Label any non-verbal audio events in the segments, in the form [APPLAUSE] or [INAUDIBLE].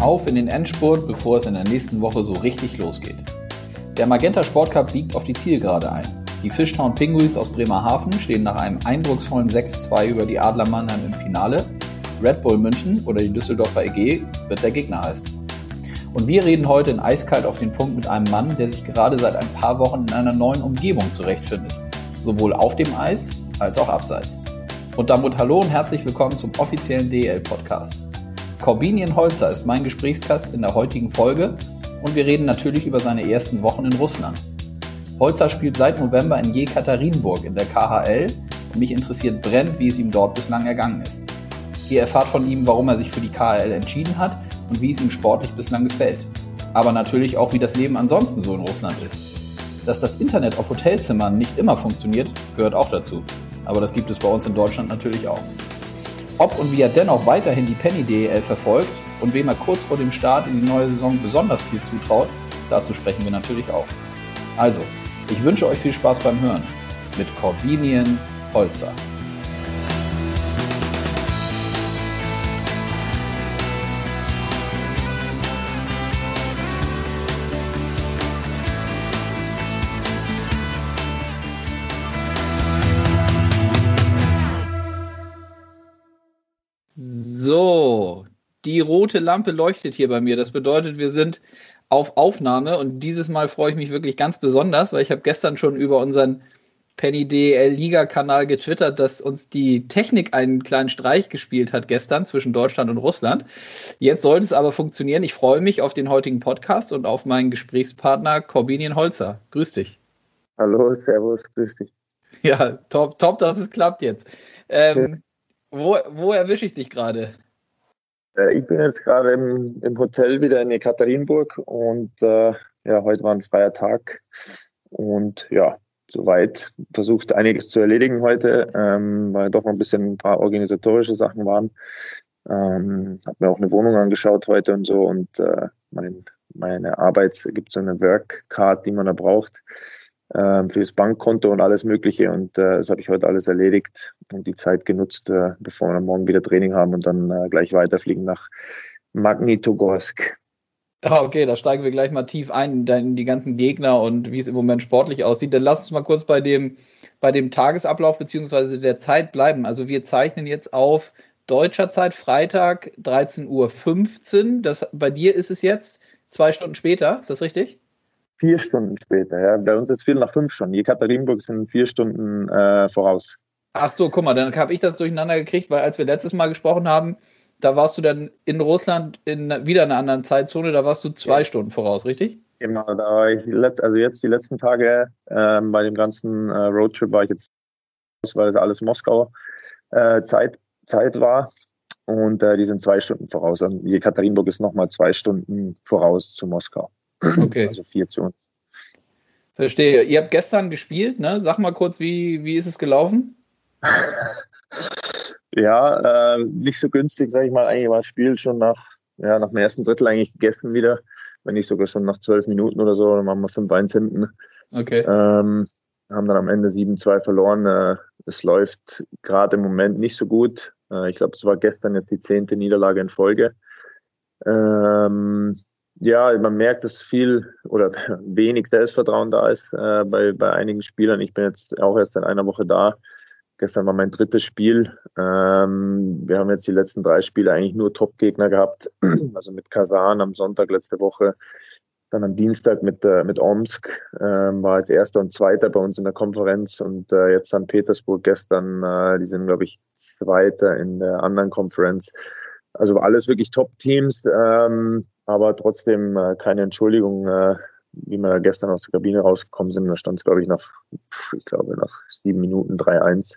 Auf in den Endspurt, bevor es in der nächsten Woche so richtig losgeht. Der Magenta Sportcup biegt auf die Zielgerade ein. Die Fishtown Penguins aus Bremerhaven stehen nach einem eindrucksvollen 6-2 über die Adler Mannheim im Finale. Red Bull München oder die Düsseldorfer EG wird der Gegner heißen. Und wir reden heute in Eiskalt auf den Punkt mit einem Mann, der sich gerade seit ein paar Wochen in einer neuen Umgebung zurechtfindet. Sowohl auf dem Eis als auch abseits. Und damit hallo und herzlich willkommen zum offiziellen DL-Podcast. Corbinian Holzer ist mein Gesprächsgast in der heutigen Folge und wir reden natürlich über seine ersten Wochen in Russland. Holzer spielt seit November in Jekaterinburg in der KHL und mich interessiert brennend, wie es ihm dort bislang ergangen ist. Ihr erfahrt von ihm, warum er sich für die KHL entschieden hat und wie es ihm sportlich bislang gefällt. Aber natürlich auch, wie das Leben ansonsten so in Russland ist. Dass das Internet auf Hotelzimmern nicht immer funktioniert, gehört auch dazu aber das gibt es bei uns in Deutschland natürlich auch. Ob und wie er dennoch weiterhin die Penny DEL verfolgt und wem er kurz vor dem Start in die neue Saison besonders viel zutraut, dazu sprechen wir natürlich auch. Also, ich wünsche euch viel Spaß beim Hören mit Corbinian Holzer. Die rote Lampe leuchtet hier bei mir. Das bedeutet, wir sind auf Aufnahme und dieses Mal freue ich mich wirklich ganz besonders, weil ich habe gestern schon über unseren Penny DL Liga Kanal getwittert, dass uns die Technik einen kleinen Streich gespielt hat gestern zwischen Deutschland und Russland. Jetzt sollte es aber funktionieren. Ich freue mich auf den heutigen Podcast und auf meinen Gesprächspartner Corbinian Holzer. Grüß dich. Hallo, Servus, grüß dich. Ja, top, top, dass es klappt jetzt. Ähm, wo, wo erwische ich dich gerade? Äh, ich bin jetzt gerade im, im, Hotel wieder in Ekaterinburg und äh, ja, heute war ein freier Tag und ja, soweit versucht einiges zu erledigen heute, ähm, weil doch noch ein bisschen ein paar organisatorische Sachen waren. Ähm, habe mir auch eine Wohnung angeschaut heute und so und äh, mein, meine Arbeit gibt so eine Workcard, die man da braucht fürs Bankkonto und alles Mögliche. Und äh, das habe ich heute alles erledigt und die Zeit genutzt, äh, bevor wir morgen wieder Training haben und dann äh, gleich weiterfliegen nach Magnitogorsk. Ah, okay, da steigen wir gleich mal tief ein in die ganzen Gegner und wie es im Moment sportlich aussieht. Dann lass uns mal kurz bei dem, bei dem Tagesablauf beziehungsweise der Zeit bleiben. Also wir zeichnen jetzt auf deutscher Zeit Freitag 13.15 Uhr. Das, bei dir ist es jetzt zwei Stunden später, ist das richtig? Vier Stunden später, ja. Bei uns ist viel nach fünf schon. Jekaterinburg sind vier Stunden äh, voraus. Ach so, guck mal, dann habe ich das durcheinander gekriegt, weil als wir letztes Mal gesprochen haben, da warst du dann in Russland in wieder einer anderen Zeitzone, da warst du zwei ja. Stunden voraus, richtig? Genau, da war ich letzt, also jetzt die letzten Tage ähm, bei dem ganzen äh, Roadtrip war ich jetzt, weil es alles Moskau äh, Zeit, Zeit war. Und äh, die sind zwei Stunden voraus. Und Jekaterinburg ist nochmal zwei Stunden voraus zu Moskau. Okay. Also vier zu uns. Verstehe. Ihr habt gestern gespielt, ne? Sag mal kurz, wie, wie ist es gelaufen? ja, äh, nicht so günstig, sage ich mal. Eigentlich war das Spiel schon nach, ja, nach dem ersten Drittel eigentlich gegessen wieder. Wenn nicht sogar schon nach zwölf Minuten oder so, dann waren wir 5-1 hinten. Okay. Ähm, haben dann am Ende 7-2 verloren. Äh, es läuft gerade im Moment nicht so gut. Äh, ich glaube, es war gestern jetzt die zehnte Niederlage in Folge. Ähm, ja, man merkt, dass viel oder [LAUGHS] wenig Selbstvertrauen da ist äh, bei, bei einigen Spielern. Ich bin jetzt auch erst in einer Woche da. Gestern war mein drittes Spiel. Ähm, wir haben jetzt die letzten drei Spiele eigentlich nur Top-Gegner gehabt. [CLEARS THROAT] Also mit Kasan am Sonntag letzte Woche, dann am Dienstag mit, äh, mit Omsk, ähm, war als erster und zweiter bei uns in der Konferenz und äh, jetzt St. Petersburg gestern, äh, die sind, glaube ich, zweiter in der anderen Konferenz. Also alles wirklich Top-Teams. Ähm, aber trotzdem äh, keine Entschuldigung, äh, wie wir gestern aus der Kabine rausgekommen sind. Da stand es, glaube ich, nach, ich glaube, nach sieben Minuten 3-1.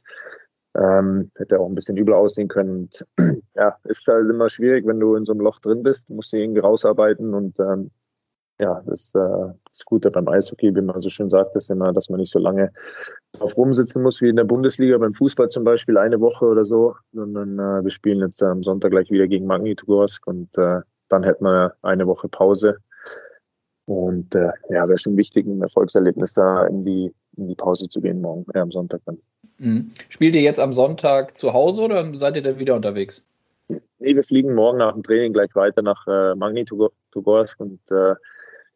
Ähm, hätte auch ein bisschen übel aussehen können. Und, [CLEARS THROAT] ja, ist halt immer schwierig, wenn du in so einem Loch drin bist, musst du irgendwie rausarbeiten und ähm, ja, das, äh, das Gute beim Eishockey, wie man so schön sagt, ist immer, dass man nicht so lange drauf rumsitzen muss wie in der Bundesliga, beim Fußball zum Beispiel eine Woche oder so, sondern äh, wir spielen jetzt am Sonntag gleich wieder gegen Magnitogorsk und äh, dann hätten wir eine Woche Pause. Und äh, ja, wäre schon wichtig, ein Erfolgserlebnis da in die, in die Pause zu gehen morgen, äh, am Sonntag dann. Mhm. Spielt ihr jetzt am Sonntag zu Hause oder seid ihr dann wieder unterwegs? Nee, wir fliegen morgen nach dem Training gleich weiter nach äh, Magnitogorsk und äh,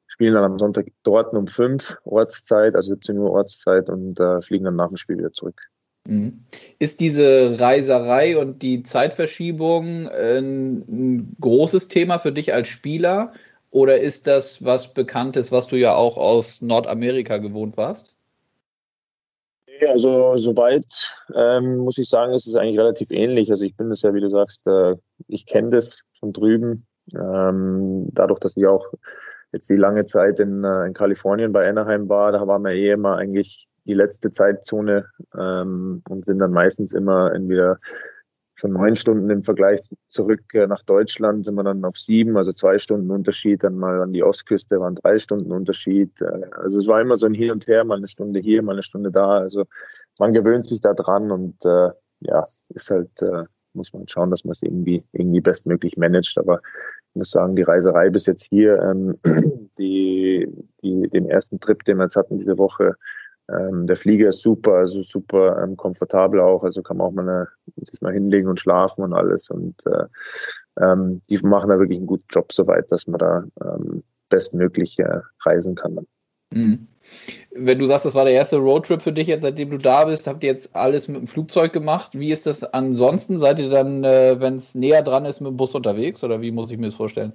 spielen dann am Sonntag dort um 5 Ortszeit, also 17 Uhr Ortszeit und äh, fliegen dann nach dem Spiel wieder zurück. Mhm. Ist diese Reiserei und die Zeitverschiebung ein, ein großes Thema für dich als Spieler oder ist das was Bekanntes, was du ja auch aus Nordamerika gewohnt warst? Also soweit ähm, muss ich sagen, ist es eigentlich relativ ähnlich. Also ich bin das ja, wie du sagst, äh, ich kenne das von drüben. Ähm, dadurch, dass ich auch jetzt die lange Zeit in, äh, in Kalifornien bei Anaheim war, da waren wir eh immer eigentlich die letzte Zeitzone ähm, und sind dann meistens immer entweder schon neun Stunden im Vergleich zurück äh, nach Deutschland sind wir dann auf sieben, also zwei Stunden Unterschied, dann mal an die Ostküste waren drei Stunden Unterschied. Äh, also es war immer so ein Hin und Her, mal eine Stunde hier, mal eine Stunde da. Also man gewöhnt sich da dran und äh, ja, ist halt, äh, muss man schauen, dass man es irgendwie, irgendwie bestmöglich managt. Aber ich muss sagen, die Reiserei bis jetzt hier, ähm, [CLEARS THROAT] die, die, den ersten Trip, den wir jetzt hatten diese Woche, ähm, der Flieger ist super, also super ähm, komfortabel auch, also kann man auch mal eine, sich mal hinlegen und schlafen und alles. Und äh, ähm, die machen da wirklich einen guten Job soweit, dass man da ähm, bestmöglich äh, reisen kann. Mhm. Wenn du sagst, das war der erste Roadtrip für dich jetzt, seitdem du da bist, habt ihr jetzt alles mit dem Flugzeug gemacht? Wie ist das ansonsten? Seid ihr dann, äh, wenn es näher dran ist, mit dem Bus unterwegs oder wie muss ich mir das vorstellen?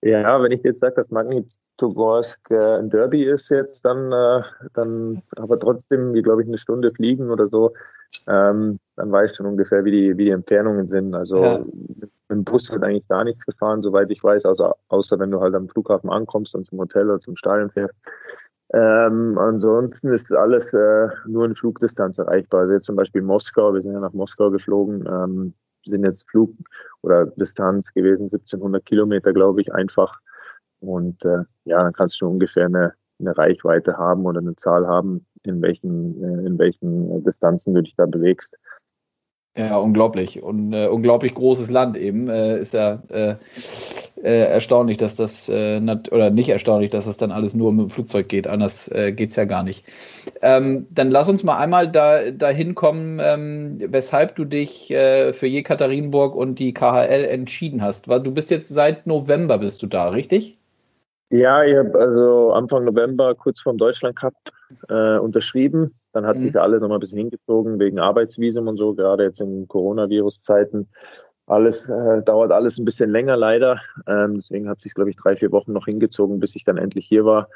Ja, wenn ich jetzt sage, dass Magnitogorsk äh, ein Derby ist jetzt, dann, äh, dann aber trotzdem, wie glaube ich, eine Stunde fliegen oder so, ähm, dann weiß ich schon ungefähr, wie die, wie die Entfernungen sind. Also ja. mit dem Bus wird eigentlich gar nichts gefahren, soweit ich weiß, außer, außer wenn du halt am Flughafen ankommst und zum Hotel oder zum Stadion fährst. Ähm, ansonsten ist alles äh, nur in Flugdistanz erreichbar. Also jetzt zum Beispiel Moskau, wir sind ja nach Moskau geflogen, ähm, sind jetzt Flug oder Distanz gewesen, 1700 Kilometer, glaube ich, einfach. Und äh, ja, dann kannst du ungefähr eine, eine Reichweite haben oder eine Zahl haben, in welchen, äh, in welchen Distanzen du dich da bewegst. Ja, unglaublich. Und äh, unglaublich großes Land eben. Äh, ist ja äh, äh, erstaunlich, dass das, äh, oder nicht erstaunlich, dass das dann alles nur mit dem Flugzeug geht. Anders äh, geht es ja gar nicht. Ähm, dann lass uns mal einmal da, dahin kommen, ähm, weshalb du dich äh, für Jekaterinburg und die KHL entschieden hast. Weil du bist jetzt seit November bist du da, richtig? Ja, ich habe also Anfang November kurz vor dem Deutschland Cup äh, unterschrieben. Dann hat mhm. sich alles nochmal ein bisschen hingezogen wegen Arbeitsvisum und so, gerade jetzt in Coronavirus-Zeiten. Alles äh, dauert alles ein bisschen länger leider. Ähm, deswegen hat sich, glaube ich, drei, vier Wochen noch hingezogen, bis ich dann endlich hier war,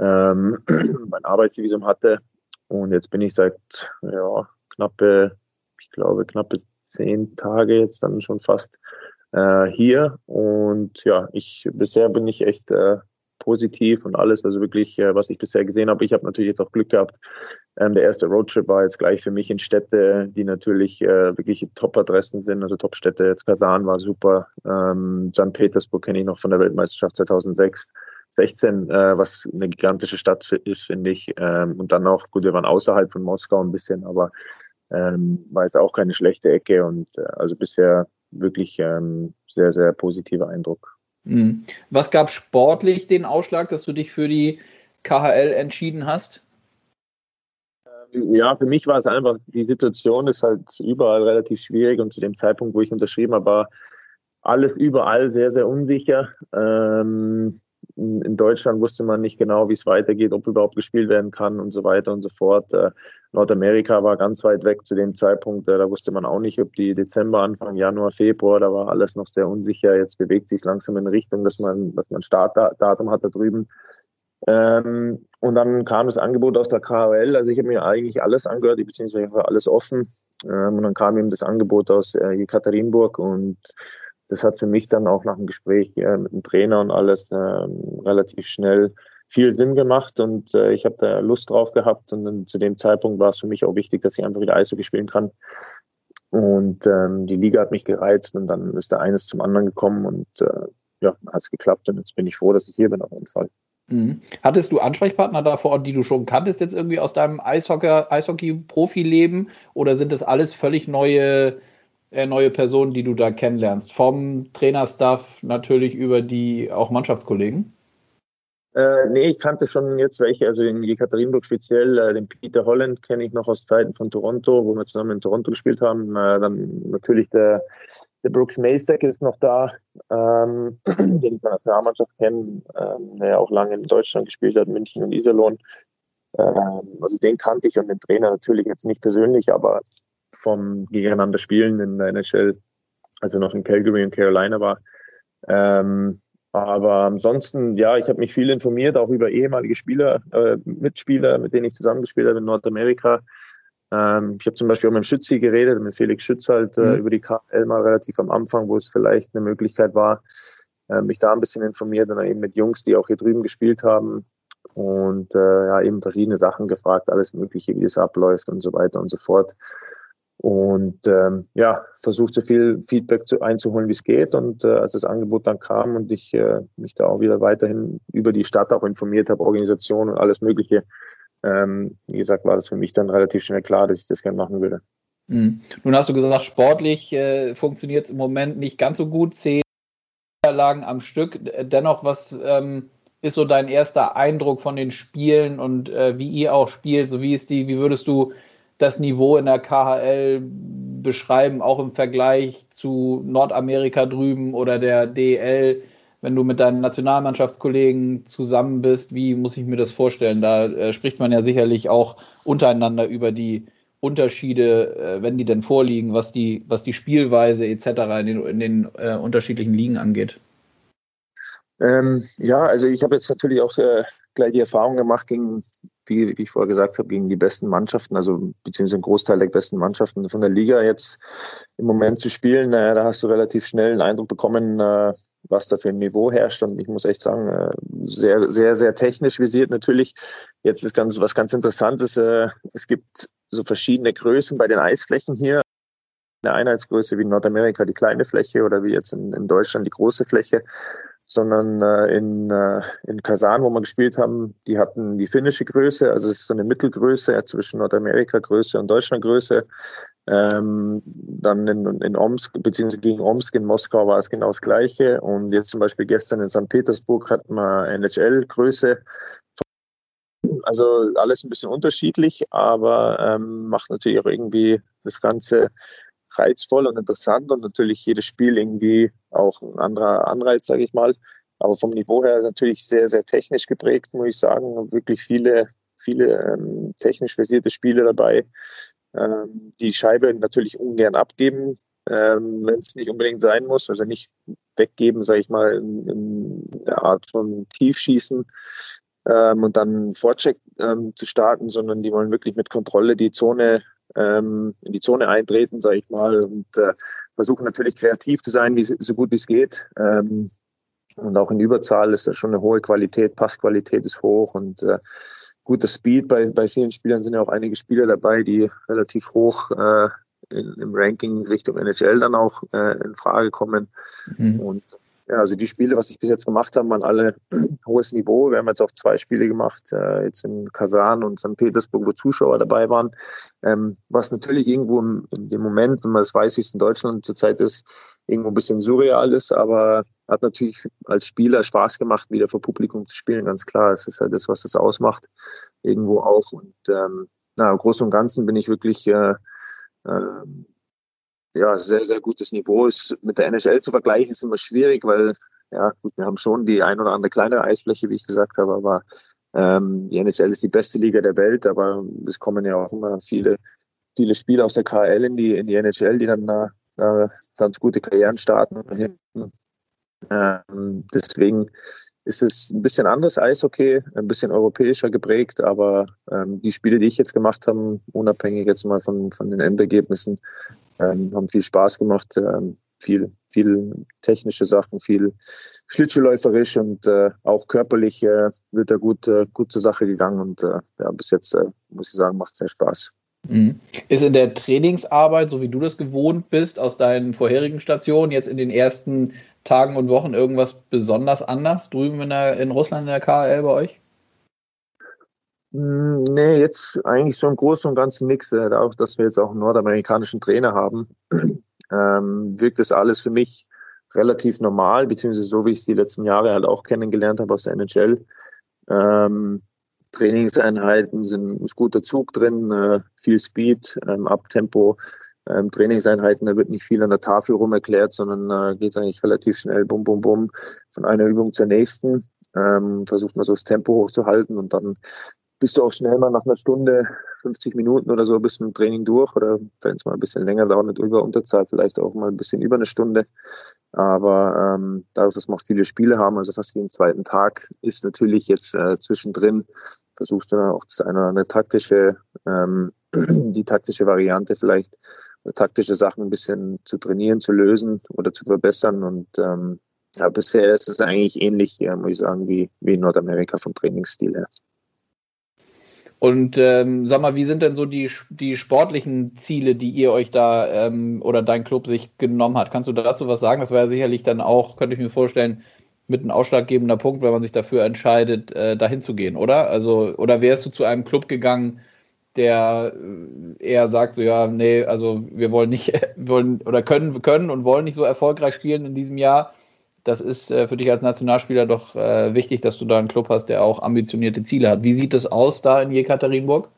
ähm, [CLEARS THROAT] mein Arbeitsvisum hatte. Und jetzt bin ich seit ja, knappe, ich glaube, knappe zehn Tage jetzt dann schon fast äh, hier. Und ja, ich bisher bin ich echt äh, positiv und alles, also wirklich, äh, was ich bisher gesehen habe. Ich habe natürlich jetzt auch Glück gehabt. Ähm, der erste Roadtrip war jetzt gleich für mich in Städte, die natürlich äh, wirklich Top-Adressen sind, also Top-Städte. Jetzt Kasan war super, ähm, St. Petersburg kenne ich noch von der Weltmeisterschaft 2006. 16, äh, was eine gigantische Stadt ist, finde ich. Ähm, und dann auch, gut, wir waren außerhalb von Moskau ein bisschen, aber ähm, war jetzt auch keine schlechte Ecke und äh, also bisher wirklich ähm, sehr, sehr positiver Eindruck. Mhm. Was gab sportlich den Ausschlag, dass du dich für die KHL entschieden hast? Ja, für mich war es einfach, die Situation ist halt überall relativ schwierig und zu dem Zeitpunkt, wo ich unterschrieben habe, war alles überall sehr, sehr unsicher. Ähm, in Deutschland wusste man nicht genau, wie es weitergeht, ob überhaupt gespielt werden kann und so weiter und so fort. Äh, Nordamerika war ganz weit weg zu dem Zeitpunkt. Äh, da wusste man auch nicht, ob die Dezember, Anfang Januar, Februar, da war alles noch sehr unsicher. Jetzt bewegt sich langsam in Richtung, dass man, dass man Startdatum hat da drüben. Ähm, und dann kam das Angebot aus der KHL. Also ich habe mir eigentlich alles angehört, beziehungsweise alles offen. Ähm, und dann kam eben das Angebot aus äh, Jekaterinburg und das hat für mich dann auch nach dem Gespräch äh, mit dem Trainer und alles äh, relativ schnell viel Sinn gemacht und äh, ich habe da Lust drauf gehabt und dann zu dem Zeitpunkt war es für mich auch wichtig, dass ich einfach wieder Eishockey spielen kann. Und ähm, die Liga hat mich gereizt und dann ist der eines zum anderen gekommen und äh, ja, hat es geklappt und jetzt bin ich froh, dass ich hier bin auf jeden Fall. Mhm. Hattest du Ansprechpartner da vor Ort, die du schon kanntest, jetzt irgendwie aus deinem Eishockey-Profileben Eishockey oder sind das alles völlig neue neue Personen, die du da kennenlernst? Vom Trainerstaff natürlich über die auch Mannschaftskollegen? Äh, nee, ich kannte schon jetzt welche, also in Jekaterinburg speziell, äh, den Peter Holland kenne ich noch aus Zeiten von Toronto, wo wir zusammen in Toronto gespielt haben. Äh, dann natürlich der der Brooks Maystack ist noch da, ähm, [CLEARS THROAT] den ich von der Nationalmannschaft kenne, ähm, der auch lange in Deutschland gespielt hat, München und Iserlohn. Ähm, also den kannte ich und den Trainer natürlich jetzt nicht persönlich, aber vom gegeneinander Spielen in der NHL, also noch in Calgary und Carolina war. Ähm, aber ansonsten, ja, ich habe mich viel informiert, auch über ehemalige Spieler, äh, Mitspieler, mit denen ich zusammengespielt habe in Nordamerika. Ähm, ich habe zum Beispiel auch mit dem Schützi geredet, mit Felix Schütz halt äh, mhm. über die KL mal relativ am Anfang, wo es vielleicht eine Möglichkeit war, äh, mich da ein bisschen informiert und dann eben mit Jungs, die auch hier drüben gespielt haben und äh, ja, eben verschiedene Sachen gefragt, alles Mögliche, wie es abläuft und so weiter und so fort und ähm, ja, versucht so viel Feedback zu, einzuholen, wie es geht. Und äh, als das Angebot dann kam und ich äh, mich da auch wieder weiterhin über die Stadt auch informiert habe, Organisation und alles Mögliche, ähm, wie gesagt, war das für mich dann relativ schnell klar, dass ich das gerne machen würde. Mhm. Nun hast du gesagt, sportlich äh, funktioniert es im Moment nicht ganz so gut. Zehn Niederlagen am Stück. Dennoch, was ähm, ist so dein erster Eindruck von den Spielen und äh, wie ihr auch spielt? So wie ist die, wie würdest du das Niveau in der KHL beschreiben, auch im Vergleich zu Nordamerika drüben oder der DL, wenn du mit deinen Nationalmannschaftskollegen zusammen bist, wie muss ich mir das vorstellen? Da äh, spricht man ja sicherlich auch untereinander über die Unterschiede, äh, wenn die denn vorliegen, was die, was die Spielweise etc. in den, in den äh, unterschiedlichen Ligen angeht. Ähm, ja, also ich habe jetzt natürlich auch äh, gleich die Erfahrung gemacht gegen wie, wie ich vorher gesagt habe, gegen die besten Mannschaften, also beziehungsweise einen Großteil der besten Mannschaften von der Liga jetzt im Moment zu spielen. Naja, da hast du relativ schnell einen Eindruck bekommen, äh, was da für ein Niveau herrscht. Und ich muss echt sagen, äh, sehr, sehr, sehr technisch visiert natürlich. Jetzt ist ganz, was ganz Interessantes. Äh, es gibt so verschiedene Größen bei den Eisflächen hier. Eine Einheitsgröße wie in Nordamerika die kleine Fläche oder wie jetzt in, in Deutschland die große Fläche sondern äh, in, äh, in Kasan, wo wir gespielt haben, die hatten die finnische Größe, also es ist so eine Mittelgröße zwischen Nordamerika-Größe und Deutschland-Größe. Ähm, dann in, in Omsk, beziehungsweise gegen Omsk in Moskau war es genau das Gleiche. Und jetzt zum Beispiel gestern in St. Petersburg hatten wir NHL-Größe. Also alles ein bisschen unterschiedlich, aber ähm, macht natürlich auch irgendwie das Ganze reizvoll und interessant und natürlich jedes Spiel irgendwie auch ein anderer Anreiz, sage ich mal. Aber vom Niveau her natürlich sehr, sehr technisch geprägt, muss ich sagen. Wirklich viele, viele ähm, technisch versierte Spiele dabei. Ähm, die Scheibe natürlich ungern abgeben, ähm, wenn es nicht unbedingt sein muss. Also nicht weggeben, sage ich mal, in, in, der Art von Tiefschießen ähm, und dann Vorcheck ähm, zu starten, sondern die wollen wirklich mit Kontrolle die Zone ähm, in die Zone eintreten, sage ich mal, und äh, versuchen natürlich kreativ zu sein, wie, so gut wie es geht. Ähm, und auch in Überzahl ist da schon eine hohe Qualität, Passqualität ist hoch und äh, guter Speed. Bei, bei vielen Spielern sind ja auch einige Spieler dabei, die relativ hoch äh, in, im Ranking Richtung NHL dann auch äh, in Frage kommen. Mhm. Und ja, also die Spiele, was ich bis jetzt gemacht habe, waren alle [CLEARS THROAT] hohes Niveau. Wir haben jetzt auch zwei Spiele gemacht, äh, jetzt in Kasan und St. Petersburg, wo Zuschauer dabei waren. Ähm, was natürlich irgendwo im, in dem Moment, wenn man das weiß, wie es in Deutschland zurzeit ist, irgendwo ein bisschen surreal ist, aber hat natürlich als Spieler Spaß gemacht, wieder vor Publikum zu spielen, ganz klar. Es ist halt das, was das ausmacht, irgendwo auch. Und ähm, na, im Großen und Ganzen bin ich wirklich äh, äh, ja, sehr, sehr gutes Niveau ist. Mit der NHL zu vergleichen ist immer schwierig, weil, ja, gut, wir haben schon die ein oder andere kleine Eisfläche, wie ich gesagt habe, aber ähm, die NHL ist die beste Liga der Welt, aber es kommen ja auch immer viele, viele Spieler aus der KL in die, in die NHL, die dann äh, äh, ganz gute Karrieren starten. Ähm, deswegen ist es ein bisschen anderes Eishockey, ein bisschen europäischer geprägt, aber ähm, die Spiele, die ich jetzt gemacht habe, unabhängig jetzt mal von, von den Endergebnissen, ähm, haben viel Spaß gemacht, ähm, viel, viel technische Sachen, viel Schlittschuhläuferisch und äh, auch körperlich äh, wird da gut, äh, gut zur Sache gegangen und äh, ja, bis jetzt äh, muss ich sagen, macht sehr Spaß. Mhm. Ist in der Trainingsarbeit, so wie du das gewohnt bist, aus deinen vorherigen Stationen, jetzt in den ersten Tagen und Wochen irgendwas besonders anders drüben in, der, in Russland in der KHL bei euch? Hm, nee, jetzt eigentlich so im Großen und Ganzen nichts. Auch, dass wir jetzt auch einen nordamerikanischen Trainer haben, [CLEARS THROAT] ähm, wirkt das alles für mich relativ normal, beziehungsweise so, wie ich es die letzten Jahre halt auch kennengelernt habe aus der NHL. Ähm, Trainingseinheiten sind ist guter Zug drin, äh, viel Speed, ähm, Abtempo, ähm, Trainingseinheiten, da wird nicht viel an der Tafel rum erklärt, sondern äh, geht eigentlich relativ schnell, bum, bum, bum, von einer Übung zur nächsten. Ähm, versucht man so das Tempo hochzuhalten und dann bist du auch schnell mal nach einer Stunde, 50 Minuten oder so bist du mit dem Training durch oder wenn es mal ein bisschen länger dauert, nicht über Unterzahl, vielleicht auch mal ein bisschen über eine Stunde. Aber ähm, dadurch, dass wir auch viele Spiele haben, also fast jeden zweiten Tag, ist natürlich jetzt äh, zwischendrin, versuchst du dann auch das eine, eine taktische, ähm, [CLEARS THROAT] die taktische Variante vielleicht taktische Sachen ein bisschen zu trainieren, zu lösen oder zu verbessern. Und ähm, ja, bisher ist es eigentlich ähnlich, ja, muss ich sagen, wie, wie in Nordamerika vom Trainingsstil her. Und ähm, sag mal, wie sind denn so die, die sportlichen Ziele, die ihr euch da ähm, oder dein Club sich genommen hat? Kannst du dazu was sagen? Das wäre ja sicherlich dann auch, könnte ich mir vorstellen, mit ein ausschlaggebender Punkt, wenn man sich dafür entscheidet, äh, dahin zu gehen, oder? Also, oder wärst du zu einem Club gegangen, der äh, eher sagt, so ja, nee, also wir wollen nicht, [LAUGHS] wollen oder können, können und wollen nicht so erfolgreich spielen in diesem Jahr das ist äh, für dich als Nationalspieler doch äh, wichtig, dass du da einen Club hast, der auch ambitionierte Ziele hat. Wie sieht es aus da in Jekaterinburg?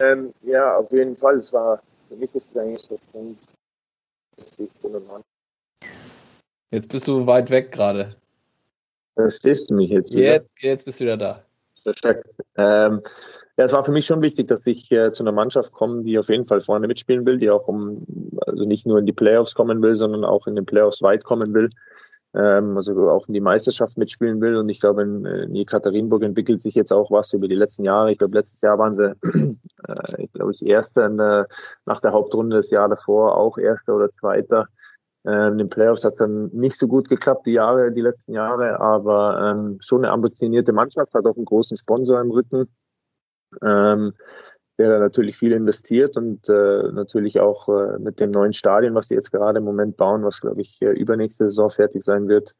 Ähm, ja, auf jeden Fall. Es war für mich ist es eigentlich so Punkt, Jetzt bist du weit weg gerade. Verstehst du mich jetzt wieder? Jetzt, jetzt bist du wieder da. Perfekt. Ähm, ja, es war für mich schon wichtig, dass ich äh, zu einer Mannschaft komme, die auf jeden Fall vorne mitspielen will, die auch um, also nicht nur in die Playoffs kommen will, sondern auch in den Playoffs weit kommen will. Ähm, also auch in die Meisterschaft mitspielen will. Und ich glaube, in, in Jekaterinburg entwickelt sich jetzt auch was über die letzten Jahre. Ich glaube, letztes Jahr waren sie, [CLEARS THROAT] äh, ich glaube, ich Erster der, nach der Hauptrunde des Jahr davor, auch Erster oder Zweiter. Ähm, in den Playoffs hat es dann nicht so gut geklappt, die Jahre, die letzten Jahre, aber ähm, schon eine ambitionierte Mannschaft, hat auch einen großen Sponsor im Rücken ähm, der da natürlich viel investiert und äh, natürlich auch äh, mit dem neuen Stadion, was die jetzt gerade im Moment bauen, was glaube ich äh, übernächste Saison fertig sein wird,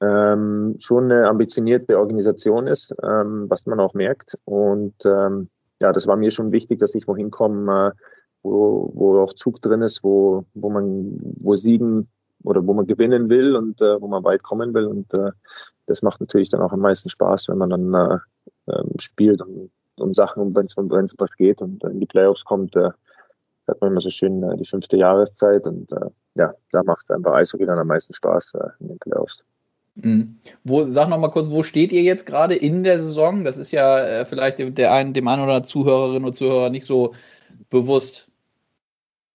ähm, schon eine ambitionierte Organisation ist, ähm, was man auch merkt. Und ähm, ja, das war mir schon wichtig, dass ich wohin komme, äh, wo, wo auch Zug drin ist, wo, wo man, wo Siegen oder wo man gewinnen will und äh, wo man weit kommen will. Und das macht natürlich dann auch am meisten Spaß, wenn man dann äh, äh, spielt und um Sachen, wenn es um was geht und in die Playoffs kommt, äh, sagt man immer so schön, äh, die fünfte Jahreszeit und äh, ja, da macht es einfach Eishockey dann am meisten Spaß äh, in den Playoffs. Mhm. Wo, sag noch mal kurz, wo steht ihr jetzt gerade in der Saison? Das ist ja äh, vielleicht der einen, dem einen oder anderen Zuhörerinnen und Zuhörer nicht so bewusst.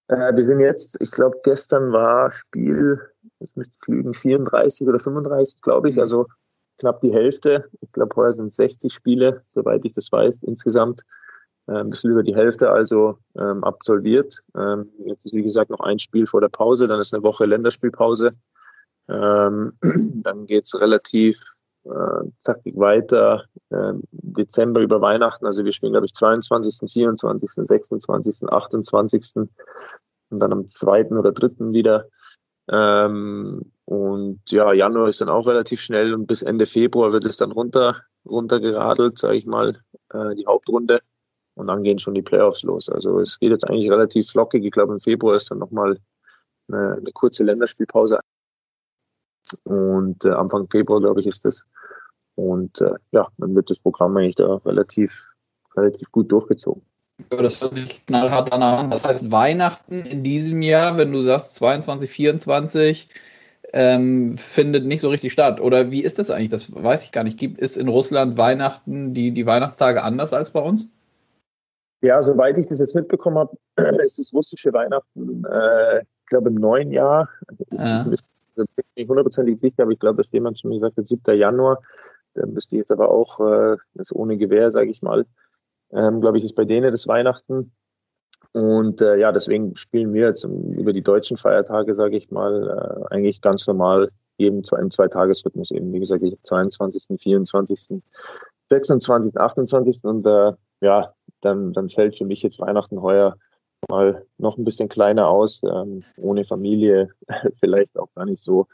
Äh, wir sind jetzt, ich glaube, gestern war Spiel, jetzt müsste ich lügen, 34 oder 35, glaube ich. Mhm. Also knapp die Hälfte. Ich glaube, heuer sind 60 Spiele, soweit ich das weiß, insgesamt. Äh, ein bisschen über die Hälfte also ähm, absolviert. Ähm, jetzt ist, wie gesagt, noch ein Spiel vor der Pause, dann ist eine Woche Länderspielpause. Ähm, [CLEARS THROAT] dann geht's relativ äh, zackig weiter. Ähm, Dezember über Weihnachten, also wir spielen, glaube ich, 22., 24., 26., 28. und dann am 2. oder 3. wieder. Ähm, und ja, Januar ist dann auch relativ schnell und bis Ende Februar wird es dann runter, runtergeradelt, sage ich mal, äh, die Hauptrunde. Und dann gehen schon die Playoffs los. Also es geht jetzt eigentlich relativ flockig. Ich glaube, im Februar ist dann nochmal eine, eine kurze Länderspielpause. Und äh, Anfang Februar, glaube ich, ist das. Und äh, ja, dann wird das Programm eigentlich da relativ, relativ gut durchgezogen. Das hört sich knallhart danach an. Das heißt, Weihnachten in diesem Jahr, wenn du sagst 22, 24, ähm, findet nicht so richtig statt. Oder wie ist das eigentlich? Das weiß ich gar nicht. Gibt es in Russland Weihnachten, die, die Weihnachtstage anders als bei uns? Ja, soweit ich das jetzt mitbekommen habe, [CLEARS THROAT] ist das russische Weihnachten, äh, ich glaube, im neuen Jahr. Ja. Ich bin nicht hundertprozentig sicher, aber ich glaube, dass jemand zu mir gesagt hat, 7. Januar. Dann müsste ich jetzt aber auch, äh, das ohne Gewehr, sage ich mal, ähm, glaube ich, ist bei denen das Weihnachten. Und äh, ja, deswegen spielen wir jetzt über die deutschen Feiertage, sage ich mal, äh, eigentlich ganz normal eben zu einem Zweitagesrhythmus eben. Wie gesagt, ich habe 22., 24., 26., 28. und äh, ja, dann, dann fällt für mich jetzt Weihnachten heuer mal noch ein bisschen kleiner aus, ähm, ohne Familie, [LAUGHS] vielleicht auch gar nicht so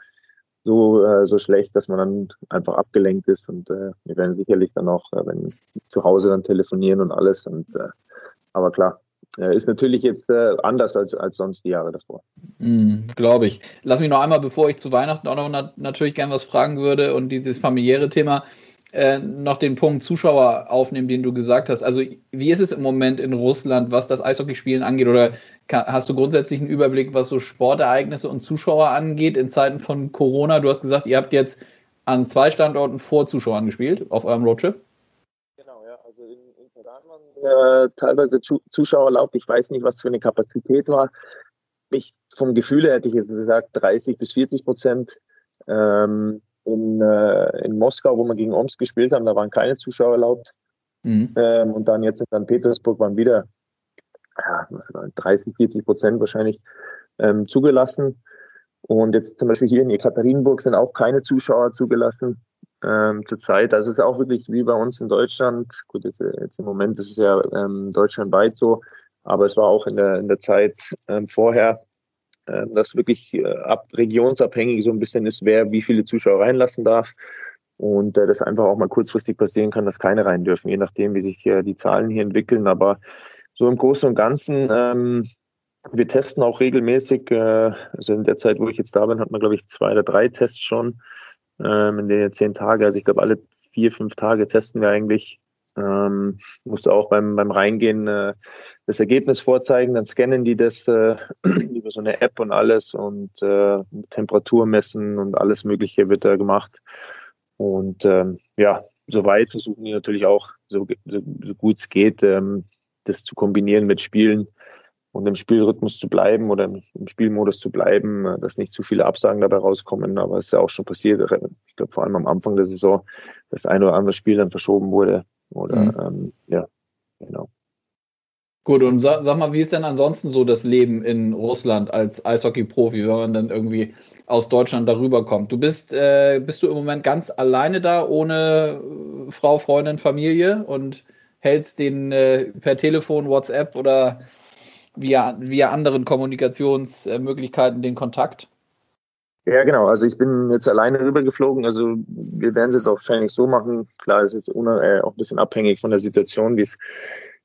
so äh, so schlecht, dass man dann einfach abgelenkt ist und äh, wir werden sicherlich dann auch, äh, wenn zu Hause dann telefonieren und alles und äh, aber klar, ist natürlich jetzt äh, anders als, als sonst die Jahre davor. Mm, Glaube ich. Lass mich noch einmal, bevor ich zu Weihnachten auch noch na natürlich gern was fragen würde und dieses familiäre Thema. äh, noch den Punkt Zuschauer aufnehmen, den du gesagt hast. Also wie ist es im Moment in Russland, was das Eishockeyspielen angeht? Oder hast du grundsätzlich einen Überblick, was so Sportereignisse und Zuschauer angeht in Zeiten von Corona? Du hast gesagt, ihr habt jetzt an zwei Standorten vor Zuschauern gespielt auf eurem Roadtrip. Genau, ja. Also in, waren äh, teilweise Zuschauer erlaubt. Ich weiß nicht, was für eine Kapazität war. Ich, vom Gefühl hätte ich jetzt gesagt 30 bis 40 Prozent. Ähm, in, äh, in Moskau, wo wir gegen Omsk gespielt haben, da waren keine Zuschauer erlaubt. Mhm. Ähm, und dann jetzt in St. Petersburg waren wieder ja, 30, 40 Prozent wahrscheinlich ähm, zugelassen. Und jetzt zum Beispiel hier in Ekaterinburg sind auch keine Zuschauer zugelassen ähm, zurzeit. Also es ist auch wirklich wie bei uns in Deutschland. Gut, jetzt, jetzt im Moment ist es ja ähm, deutschlandweit so, aber es war auch in der, in der Zeit ähm, vorher äh, das wirklich äh, ab regionsabhängig so ein bisschen ist, wer wie viele Zuschauer reinlassen darf. Und äh, das einfach auch mal kurzfristig passieren kann, dass keine rein dürfen, je nachdem, wie sich hier die Zahlen hier entwickeln. Aber so im Großen und Ganzen, ähm, wir testen auch regelmäßig. Äh, also in der Zeit, wo ich jetzt da bin, hat man, glaube ich, zwei oder drei Tests schon ähm, in den zehn Tagen. Also ich glaube, alle vier, fünf Tage testen wir eigentlich ähm, musste auch beim, beim Reingehen äh, das Ergebnis vorzeigen, dann scannen die das äh, [CLEARS THROAT] über so eine App und alles und äh, Temperatur messen und alles Mögliche wird da gemacht. Und ähm, ja, soweit versuchen die natürlich auch, so, so, so gut es geht, ähm, das zu kombinieren mit Spielen und im Spielrhythmus zu bleiben oder im, Spielmodus zu bleiben, äh, dass nicht zu viele Absagen dabei rauskommen. Aber es ist ja auch schon passiert. Ich glaube, vor allem am Anfang der Saison, das ein oder andere Spiel dann verschoben wurde. Oder mhm. ähm, ja, genau. Gut, und sag, sag, mal, wie ist denn ansonsten so das Leben in Russland als Eishockey-Profi, wenn man dann irgendwie aus Deutschland darüber kommt? Du bist, äh, bist du im Moment ganz alleine da, ohne äh, Frau, Freundin, Familie und hältst den äh, per Telefon, WhatsApp oder via, via anderen Kommunikationsmöglichkeiten den Kontakt? Ja, genau. Also ich bin jetzt alleine rübergeflogen. Also wir werden es jetzt auch wahrscheinlich so machen. Klar, ist jetzt äh, auch ein bisschen abhängig von der Situation, wie es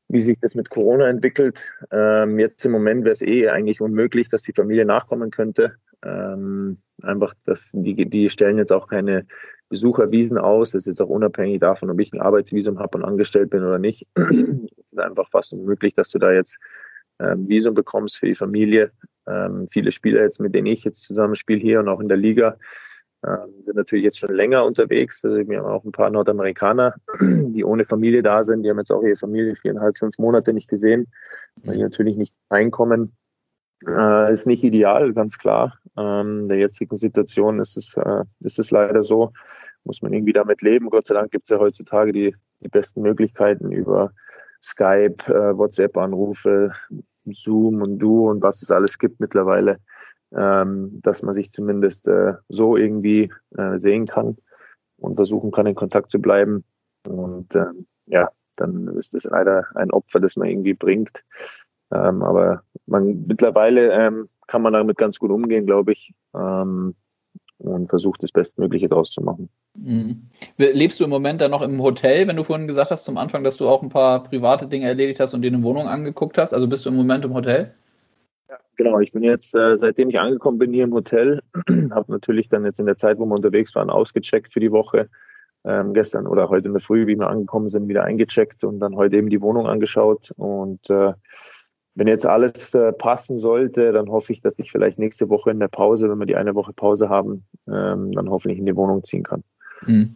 wie sich das mit Corona entwickelt. Ähm, jetzt im Moment wäre es eh eigentlich unmöglich, dass die Familie nachkommen könnte. Ähm, einfach, dass die, die stellen jetzt auch keine Besuchervisen aus. Das ist auch unabhängig davon, ob ich ein Arbeitsvisum habe und angestellt bin oder nicht. es [CLEARS THROAT] ist einfach fast unmöglich, dass du da jetzt Visum bekommst für die Familie. Ähm, viele Spieler jetzt, mit denen ich jetzt zusammen spiele hier und auch in der Liga, ähm, sind natürlich jetzt schon länger unterwegs. Also wir haben auch ein paar Nordamerikaner, [CLEARS THROAT] die ohne Familie da sind. Die haben jetzt auch ihre Familie viereinhalb, fünf Monate nicht gesehen, weil die natürlich nicht reinkommen. Äh, ist nicht ideal, ganz klar. Ähm, in der jetzigen Situation ist es, äh, ist es leider so. Muss man irgendwie damit leben. Gott sei Dank gibt es ja heutzutage die, die besten Möglichkeiten über Skype, äh, WhatsApp-Anrufe, Zoom und Du und was es alles gibt mittlerweile, ähm, dass man sich zumindest äh, so irgendwie äh, sehen kann und versuchen kann, in Kontakt zu bleiben. Und äh, ja, dann ist es leider ein Opfer, das man irgendwie bringt. Ähm, aber man mittlerweile ähm, kann man damit ganz gut umgehen, glaube ich. Ähm, und versucht das Bestmögliche daraus zu machen. Mhm. Lebst du im Moment dann noch im Hotel, wenn du vorhin gesagt hast zum Anfang, dass du auch ein paar private Dinge erledigt hast und dir eine Wohnung angeguckt hast? Also bist du im Moment im Hotel? Ja, genau. Ich bin jetzt, äh, seitdem ich angekommen bin hier im Hotel, [CLEARS THROAT] habe natürlich dann jetzt in der Zeit, wo wir unterwegs waren, ausgecheckt für die Woche. Ähm, gestern oder heute in der Früh, wie wir angekommen sind, wieder eingecheckt und dann heute eben die Wohnung angeschaut und äh, wenn jetzt alles äh, passen sollte, dann hoffe ich, dass ich vielleicht nächste Woche in der Pause, wenn wir die eine Woche Pause haben, ähm, dann hoffentlich in die Wohnung ziehen kann. Mhm.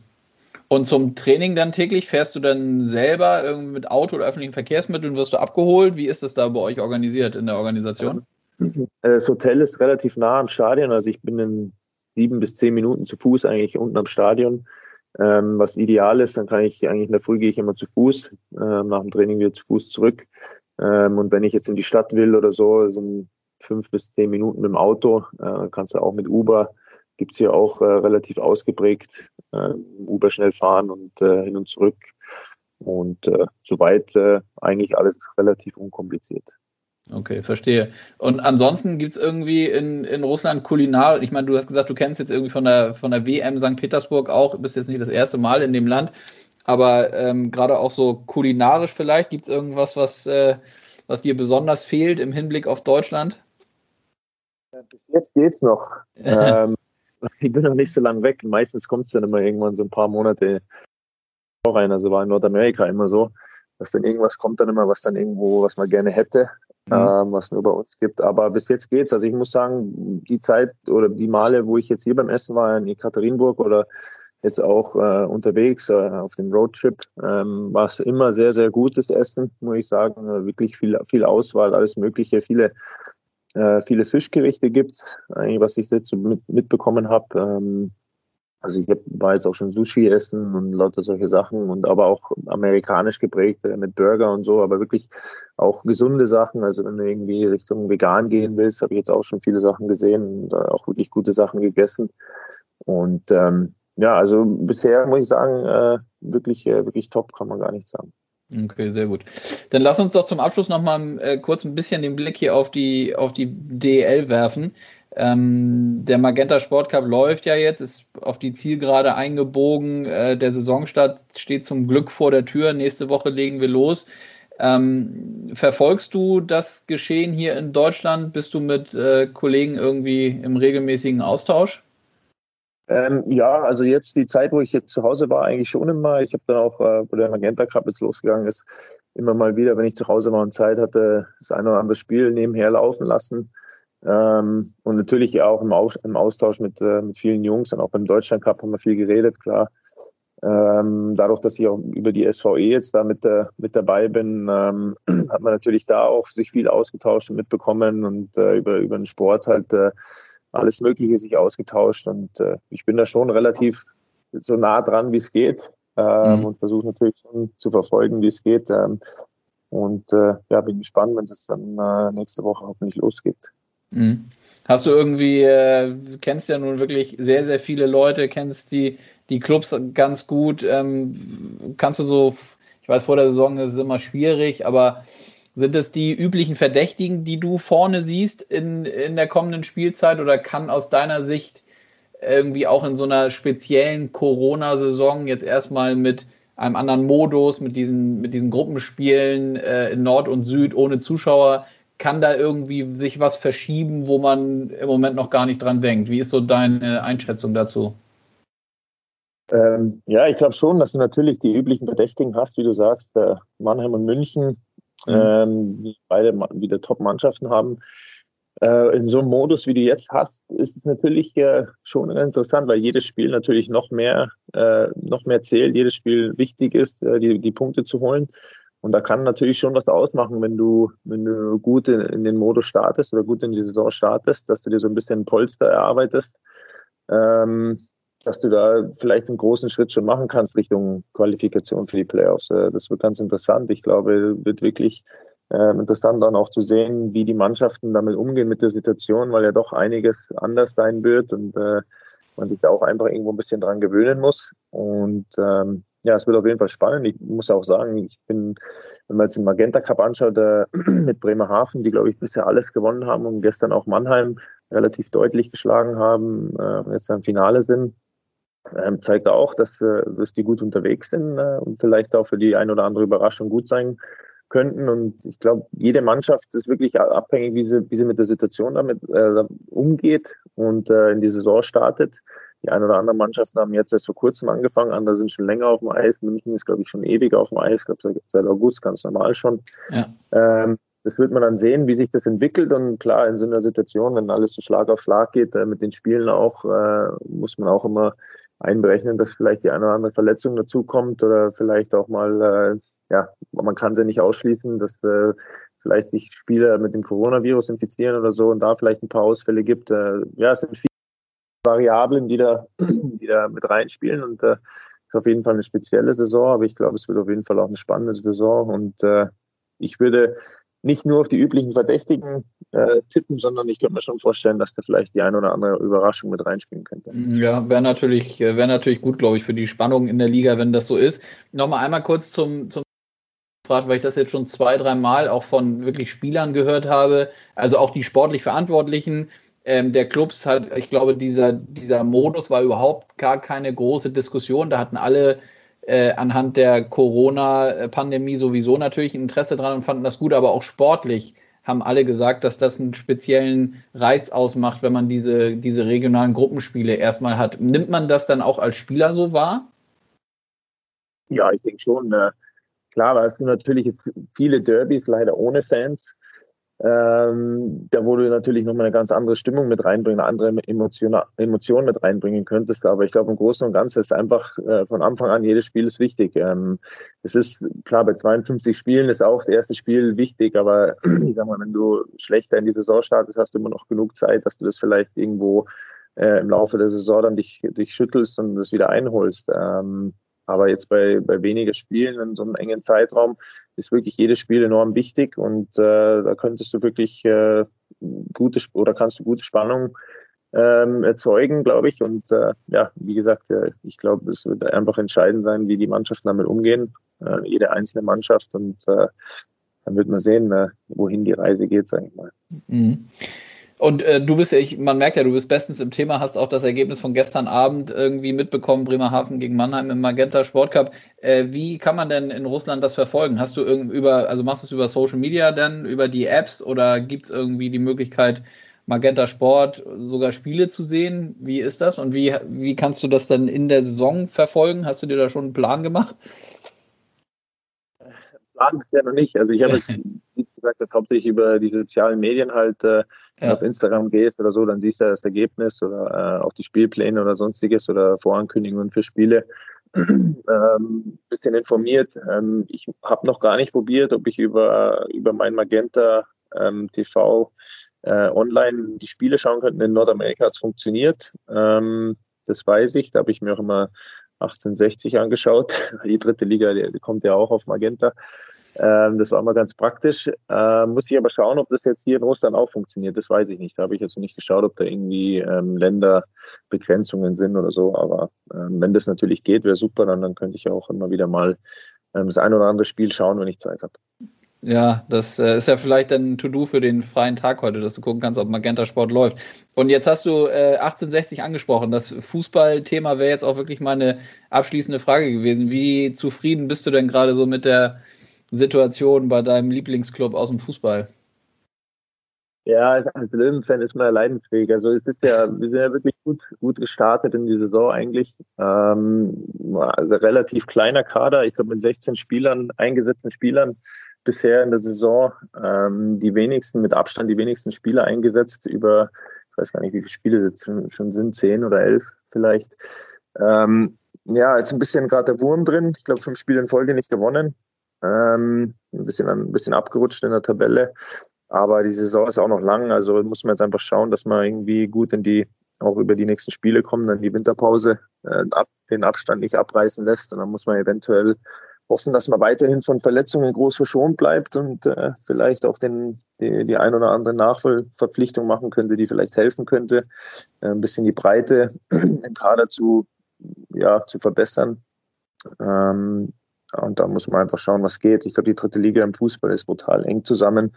Und zum Training dann täglich fährst du dann selber irgendwie mit Auto oder öffentlichen Verkehrsmitteln, wirst du abgeholt? Wie ist das da bei euch organisiert in der Organisation? Äh, das Hotel ist relativ nah am Stadion, also ich bin in sieben bis zehn Minuten zu Fuß eigentlich unten am Stadion. Ähm, was ideal ist, dann kann ich eigentlich in der Früh gehe ich immer zu Fuß, ähm, nach dem Training wieder zu Fuß zurück. Ähm, und wenn ich jetzt in die Stadt will oder so, sind fünf bis zehn Minuten mit dem Auto, äh, kannst du auch mit Uber, gibt's hier auch äh, relativ ausgeprägt, äh, Uber schnell fahren und äh, hin und zurück. Und äh, soweit äh, eigentlich alles relativ unkompliziert. Okay, verstehe. Und ansonsten gibt es irgendwie in, in Russland Kulinar, ich meine, du hast gesagt, du kennst jetzt irgendwie von der, von der WM St. Petersburg auch, bist jetzt nicht das erste Mal in dem Land. Aber ähm, gerade auch so kulinarisch vielleicht, gibt es irgendwas, was, äh, was dir besonders fehlt im Hinblick auf Deutschland? Bis jetzt geht's noch. [LAUGHS] ähm, [LAUGHS] ich bin noch nicht so lange weg. Meistens kommt es dann immer irgendwann so ein paar Monate rein. Also war in Nordamerika immer so, dass dann irgendwas kommt dann immer, was dann irgendwo, was man gerne hätte, mhm. ähm, was nur bei uns gibt. Aber bis jetzt geht's. Also ich muss sagen, die Zeit oder die Male, wo ich jetzt hier beim Essen war in Ekaterinburg oder jetzt auch äh, unterwegs äh, auf dem Roadtrip, ähm, war es immer sehr, sehr gutes Essen, muss ich sagen. Äh, wirklich viel, viel Auswahl, alles Mögliche, viele, äh, viele Fischgerichte gibt, eigentlich, was ich dazu mit, mitbekommen habe. Ähm, also ich hab, war jetzt auch schon Sushi essen und lauter solche Sachen und aber auch amerikanisch geprägt mit Burger und so, aber wirklich auch gesunde Sachen. Also wenn du irgendwie Richtung vegan gehen willst, habe ich jetzt auch schon viele Sachen gesehen und auch wirklich gute Sachen gegessen. Und ähm, ja, also bisher muss ich sagen, äh, wirklich, äh, wirklich top, kann man gar nicht sagen. Okay, sehr gut. Dann lass uns doch zum Abschluss nochmal äh, kurz ein bisschen den Blick hier auf die, auf die DEL werfen. Ähm, der Magenta Sport Cup läuft ja jetzt, ist auf die Zielgerade eingebogen. Äh, der Saisonstart steht zum Glück vor der Tür. Nächste Woche legen wir los. Ähm, verfolgst du das Geschehen hier in Deutschland? Bist du mit äh, Kollegen irgendwie im regelmäßigen Austausch? Ähm, ja, also jetzt die Zeit, wo ich jetzt zu Hause war, eigentlich schon immer. Ich habe dann auch, äh, wo der Magenta Cup jetzt losgegangen ist, immer mal wieder, wenn ich zu Hause war und Zeit hatte, das eine oder andere Spiel nebenher laufen lassen. Ähm, und natürlich auch im, Aus im Austausch mit, äh, mit vielen Jungs. Und auch beim Deutschland Cup haben wir viel geredet, klar. Ähm, dadurch, dass ich auch über die SVE jetzt da mit, äh, mit dabei bin, ähm, [CLEARS THROAT] hat man natürlich da auch sich viel ausgetauscht und mitbekommen und äh, über, über den Sport halt äh, alles Mögliche sich ausgetauscht. Und äh, ich bin da schon relativ so nah dran, wie es geht. Ähm, mhm. Und versuche natürlich schon zu verfolgen, wie es geht. Ähm, und äh, ja, bin gespannt, wenn es dann äh, nächste Woche hoffentlich losgeht. Mhm. Hast du irgendwie, äh, kennst ja nun wirklich sehr, sehr viele Leute, kennst die, die Clubs ganz gut. Ähm, kannst du so, ich weiß, vor der Saison ist es immer schwierig, aber sind es die üblichen Verdächtigen, die du vorne siehst in, in der kommenden Spielzeit oder kann aus deiner Sicht irgendwie auch in so einer speziellen Corona-Saison jetzt erstmal mit einem anderen Modus, mit diesen, mit diesen Gruppenspielen äh, in Nord und Süd ohne Zuschauer kann da irgendwie sich was verschieben, wo man im Moment noch gar nicht dran denkt? Wie ist so deine Einschätzung dazu? Ähm, ja, ich glaube schon, dass du natürlich die üblichen Verdächtigen hast, wie du sagst, äh, Mannheim und München. Ähm, die beide wieder Top-Mannschaften haben. Äh, in so einem Modus, wie du jetzt hast, ist es natürlich äh, schon interessant, weil jedes Spiel natürlich noch mehr, äh, noch mehr zählt, jedes Spiel wichtig ist, äh, die, die Punkte zu holen. Und da kann natürlich schon was ausmachen, wenn du, wenn du gut in, in, den Modus startest oder gut in die Saison startest, dass du dir so ein bisschen Polster erarbeitest, ähm, dass du da vielleicht einen großen Schritt schon machen kannst Richtung Qualifikation für die Playoffs. Äh, das wird ganz interessant. Ich glaube, wird wirklich äh, interessant dann auch zu sehen, wie die Mannschaften damit umgehen mit der Situation, weil ja doch einiges anders sein wird und äh, man sich da auch einfach irgendwo ein bisschen dran gewöhnen muss. Und ähm, ja, es wird auf jeden Fall spannend. Ich muss auch sagen, ich bin, wenn man jetzt den Magenta Cup anschaut, äh, [CLEARS THROAT] mit Bremerhaven, die glaube ich bisher alles gewonnen haben und gestern auch Mannheim relativ deutlich geschlagen haben, äh, jetzt im Finale sind, ähm, zeigt auch, dass, dass die gut unterwegs sind äh, und vielleicht auch für die ein oder andere Überraschung gut sein könnten. Und ich glaube, jede Mannschaft ist wirklich abhängig, wie sie, wie sie mit der Situation damit äh, umgeht und äh, in die Saison startet. Die ein oder anderen Mannschaften haben jetzt erst vor kurzem angefangen, andere sind schon länger auf dem Eis. München ist, glaube ich, schon ewig auf dem Eis, ich glaube seit August ganz normal schon. Ja. Ähm, das wird man dann sehen, wie sich das entwickelt. Und klar, in so einer Situation, wenn alles so Schlag auf Schlag geht, äh, mit den Spielen auch, äh, muss man auch immer einberechnen, dass vielleicht die eine oder andere Verletzung dazukommt oder vielleicht auch mal, äh, ja, man kann sie nicht ausschließen, dass vielleicht sich Spieler mit dem Coronavirus infizieren oder so und da vielleicht ein paar Ausfälle gibt. Ja, es sind viele Variablen, die da, [CLEARS THROAT] die da mit reinspielen und äh, ist auf jeden Fall eine spezielle Saison, aber ich glaube, es wird auf jeden Fall auch eine spannende Saison und äh, ich würde nicht nur auf die üblichen Verdächtigen äh, tippen, sondern ich könnte mir schon vorstellen, dass da vielleicht die eine oder andere Überraschung mit reinspielen könnte. Ja, wäre natürlich, wäre natürlich gut, glaube ich, für die Spannung in der Liga, wenn das so ist. Nochmal einmal kurz zum, zum weil ich das jetzt schon zwei, drei Mal auch von wirklich Spielern gehört habe, also auch die sportlich Verantwortlichen, ähm, der Clubs hat, ich glaube, dieser, dieser Modus war überhaupt gar keine große Diskussion. Da hatten alle äh, anhand der Corona-Pandemie sowieso natürlich ein Interesse dran und fanden das gut, aber auch sportlich haben alle gesagt, dass das einen speziellen Reiz ausmacht, wenn man diese, diese regionalen Gruppenspiele erstmal hat. Nimmt man das dann auch als Spieler so wahr? Ja, ich denke schon. Äh, klar, hast du natürlich viele Derbys leider ohne Fans. Ähm, da wo du natürlich nochmal eine ganz andere Stimmung mit reinbringen, eine andere Emotion, Emotion mit reinbringen könntest. Aber ich glaube, im Großen und Ganzen ist einfach äh, von Anfang an, jedes Spiel ist wichtig. Ähm, es ist klar, bei 52 Spielen ist auch das erste Spiel wichtig, aber [CLEARS THROAT] ich sag mal, wenn du schlechter in die Saison startest, hast du immer noch genug Zeit, dass du das vielleicht irgendwo äh, im Laufe der Saison dann dich, dich schüttelst und das wieder einholst. Ähm, aber jetzt bei, bei weniger Spielen in so einem engen Zeitraum ist wirklich jedes Spiel enorm wichtig und äh, da könntest du wirklich äh, gute oder kannst du gute Spannung ähm, erzeugen, glaube ich. Und äh, ja, wie gesagt, äh, ich glaube, es wird einfach entscheidend sein, wie die Mannschaften damit umgehen, äh, jede einzelne Mannschaft und äh, dann wird man sehen, wohin die Reise geht, sage ich mal. Mhm. Und äh, du bist ja, ich, man merkt ja, du bist bestens im Thema, hast auch das Ergebnis von gestern Abend irgendwie mitbekommen, Bremerhaven gegen Mannheim im Magenta Sportcup. Äh, wie kann man denn in Russland das verfolgen? Hast du irgendwie über, also machst du es über Social Media dann, über die Apps oder gibt es irgendwie die Möglichkeit, Magenta Sport sogar Spiele zu sehen? Wie ist das? Und wie, wie kannst du das dann in der Saison verfolgen? Hast du dir da schon einen Plan gemacht? Plan bisher noch nicht. Also ich habe es, [LAUGHS] wie gesagt, das hauptsächlich über die sozialen Medien halt äh, ja. auf Instagram gehst oder so, dann siehst du das Ergebnis oder äh, auch die Spielpläne oder sonstiges oder Vorankündigungen für Spiele. [CLEARS THROAT] ähm, bisschen informiert. Ähm, ich habe noch gar nicht probiert, ob ich über, über mein Magenta ähm, TV äh, online die Spiele schauen könnte. In Nordamerika hat es funktioniert. Ähm, das weiß ich. Da habe ich mir auch immer 1860 angeschaut. [LAUGHS] Die dritte Liga, die kommt ja auch auf Magenta. Ähm, das war mal ganz praktisch. Ähm, muss ich aber schauen, ob das jetzt hier in Russland auch funktioniert. Das weiß ich nicht. Da habe ich jetzt nicht geschaut, ob da irgendwie ähm, Länderbegrenzungen sind oder so. Aber ähm, wenn das natürlich geht, wäre super. Dann, dann könnte ich auch immer wieder mal ähm, das ein oder andere Spiel schauen, wenn ich Zeit habe. Ja, das äh, ist ja vielleicht ein To-Do für den freien Tag heute, dass du gucken kannst, ob Magenta Sport läuft. Und jetzt hast du äh, 1860 angesprochen. Das Fußballthema wäre jetzt auch wirklich meine abschließende Frage gewesen. Wie zufrieden bist du denn gerade so mit der Situation bei deinem Lieblingsclub aus dem Fußball? Ja, als Löwenfan ist man ja leidensfähig. Also es ist ja, wir sind ja wirklich gut, gut gestartet in die Saison eigentlich. Ähm, also relativ kleiner Kader, ich glaube mit 16 Spielern, eingesetzten Spielern bisher in der Saison. Ähm, die wenigsten, mit Abstand die wenigsten Spieler eingesetzt über, ich weiß gar nicht, wie viele Spiele jetzt schon sind, zehn oder elf vielleicht. Ähm, ja, jetzt ein bisschen gerade der Wurm drin. Ich glaube, fünf Spiele in Folge nicht gewonnen. Ähm, ein bisschen, ein bisschen abgerutscht in der Tabelle. Aber die Saison ist auch noch lang. Also muss man jetzt einfach schauen, dass man irgendwie gut in die, auch über die nächsten Spiele kommen, dann die Winterpause äh, den Abstand nicht abreißen lässt. Und dann muss man eventuell hoffen, dass man weiterhin von Verletzungen groß verschont bleibt und äh, vielleicht auch den, die, die ein oder andere Nachverpflichtung machen könnte, die vielleicht helfen könnte, äh, ein bisschen die Breite [CLEARS THROAT] im Kader zu, ja, zu verbessern. Ähm, und da muss man einfach schauen, was geht. Ich glaube, die dritte Liga im Fußball ist brutal eng zusammen.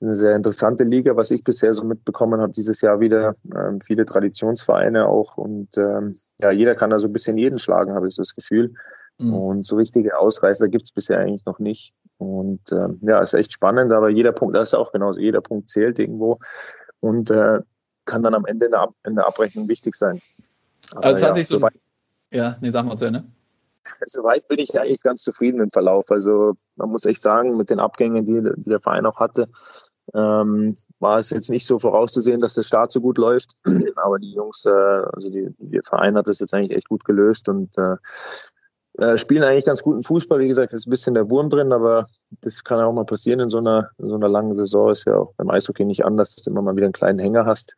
Eine sehr interessante Liga, was ich bisher so mitbekommen habe, dieses Jahr wieder. Ähm, viele Traditionsvereine auch. Und ähm, ja, jeder kann da so ein bisschen jeden schlagen, habe ich so das Gefühl. Mhm. Und so richtige Ausreißer gibt es bisher eigentlich noch nicht. Und ähm, ja, ist echt spannend, aber jeder Punkt, das ist auch genauso, jeder Punkt zählt irgendwo und äh, kann dann am Ende in der, Ab in der Abrechnung wichtig sein. Aber, also es hat sich so. Soweit, ja, nee, sag mal zu Ende. Soweit bin ich eigentlich ganz zufrieden mit dem Verlauf. Also man muss echt sagen, mit den Abgängen, die, die der Verein auch hatte, ähm, war es jetzt nicht so vorauszusehen, dass der Start so gut läuft. [CLEARS THROAT] Aber die Jungs, äh, also die, der Verein hat das jetzt eigentlich echt gut gelöst und äh, äh, spielen eigentlich ganz guten Fußball. Wie gesagt, ist ein bisschen der Wurm drin, aber das kann auch mal passieren in so einer, in so einer langen Saison. Ist ja auch beim Eishockey nicht anders, dass du immer mal wieder einen kleinen Hänger hast.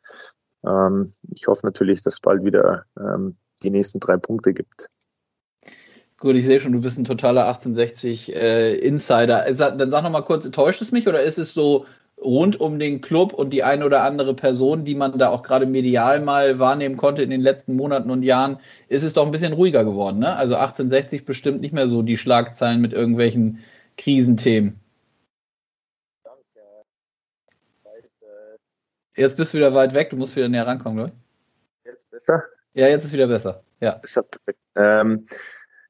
Ähm, ich hoffe natürlich, dass es bald wieder ähm, die nächsten drei Punkte gibt. Gut, ich sehe schon, du bist ein totaler 1860 äh, Insider. Dann sag noch mal kurz, täuscht es mich oder ist es so rund um den Club und die eine oder andere Person, die man da auch gerade medial mal wahrnehmen konnte in den letzten Monaten und Jahren, ist es doch ein bisschen ruhiger geworden. Ne? Also 1860 bestimmt nicht mehr so die Schlagzeilen mit irgendwelchen Krisenthemen. Jetzt bist du wieder weit weg, du musst wieder näher rankommen, glaube ich. Jetzt besser? Ja, jetzt ist wieder besser. Ja. Ist ja perfekt. Ähm,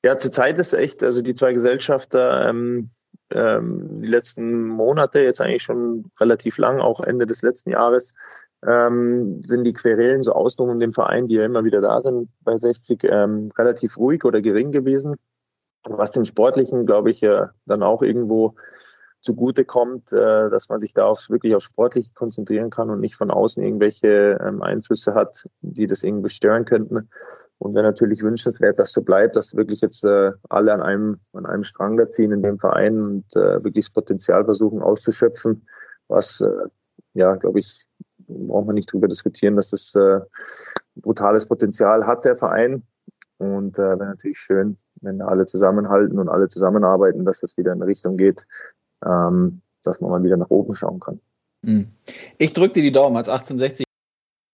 ja, zurzeit ist echt, also die zwei Gesellschafter, ähm, ähm, die letzten Monate, jetzt eigentlich schon relativ lang, auch Ende des letzten Jahres, ähm, sind die Querelen so außen um den Verein, die ja immer wieder da sind bei 60, ähm, relativ ruhig oder gering gewesen. was dem Sportlichen, glaube ich, äh, dann auch irgendwo zugute kommt, äh, dass man sich da aufs, wirklich aufs Sportliche konzentrieren kann und nicht von außen irgendwelche ähm, Einflüsse hat, die das irgendwie stören könnten. Und wäre natürlich wünschenswert, dass so bleibt, dass wirklich jetzt äh, alle an einem, an einem Strang da ziehen in dem Verein und äh, wirklich das Potenzial versuchen auszuschöpfen, was, äh, ja, glaube ich, braucht man nicht drüber diskutieren, dass das äh, brutales Potenzial hat, der Verein. Und äh, wäre natürlich schön, wenn alle zusammenhalten und alle zusammenarbeiten, dass das wieder in eine Richtung geht, ähm, dass man mal wieder nach oben schauen kann. Hm. Ich drücke dir die Daumen als 1860.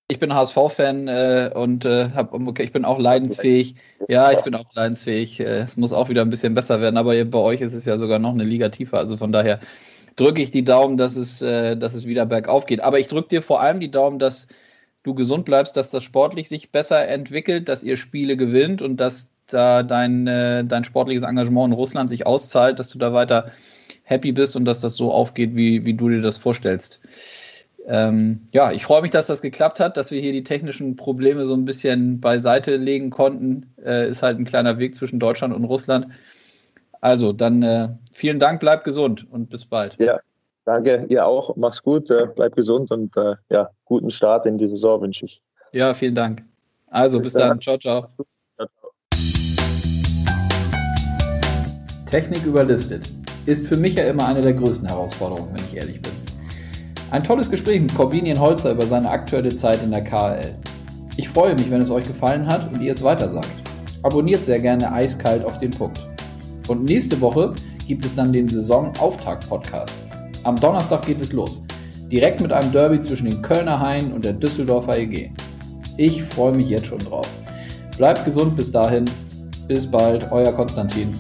Ich bin HSV-Fan äh, und äh, hab, okay, ich bin auch leidensfähig. Ja, ich bin auch leidensfähig. Äh, es muss auch wieder ein bisschen besser werden, aber bei euch ist es ja sogar noch eine Liga tiefer. Also von daher drücke ich die Daumen, dass es, äh, dass es wieder bergauf geht. Aber ich drücke dir vor allem die Daumen, dass du gesund bleibst, dass das sportlich sich besser entwickelt, dass ihr Spiele gewinnt und dass da dein, äh, dein sportliches Engagement in Russland sich auszahlt, dass du da weiter happy bist und dass das so aufgeht, wie, wie du dir das vorstellst. Ähm, ja, ich freue mich, dass das geklappt hat, dass wir hier die technischen Probleme so ein bisschen beiseite legen konnten. Äh, ist halt ein kleiner Weg zwischen Deutschland und Russland. Also, dann äh, vielen Dank, bleib gesund und bis bald. Ja, danke, ihr auch. Mach's gut, äh, bleib gesund und äh, ja, guten Start in die Saison wünsche ich. Ja, vielen Dank. Also, bis, bis dann. dann. Ciao, ciao. Technik überlistet ist für mich ja immer eine der größten Herausforderungen, wenn ich ehrlich bin. Ein tolles Gespräch mit Corbinian Holzer über seine aktuelle Zeit in der KL. Ich freue mich, wenn es euch gefallen hat und ihr es weitersagt. Abonniert sehr gerne eiskalt auf den Punkt. Und nächste Woche gibt es dann den Saisonauftakt-Podcast. Am Donnerstag geht es los. Direkt mit einem Derby zwischen den Kölner Haien und der Düsseldorfer EG. Ich freue mich jetzt schon drauf. Bleibt gesund bis dahin. Bis bald, euer Konstantin.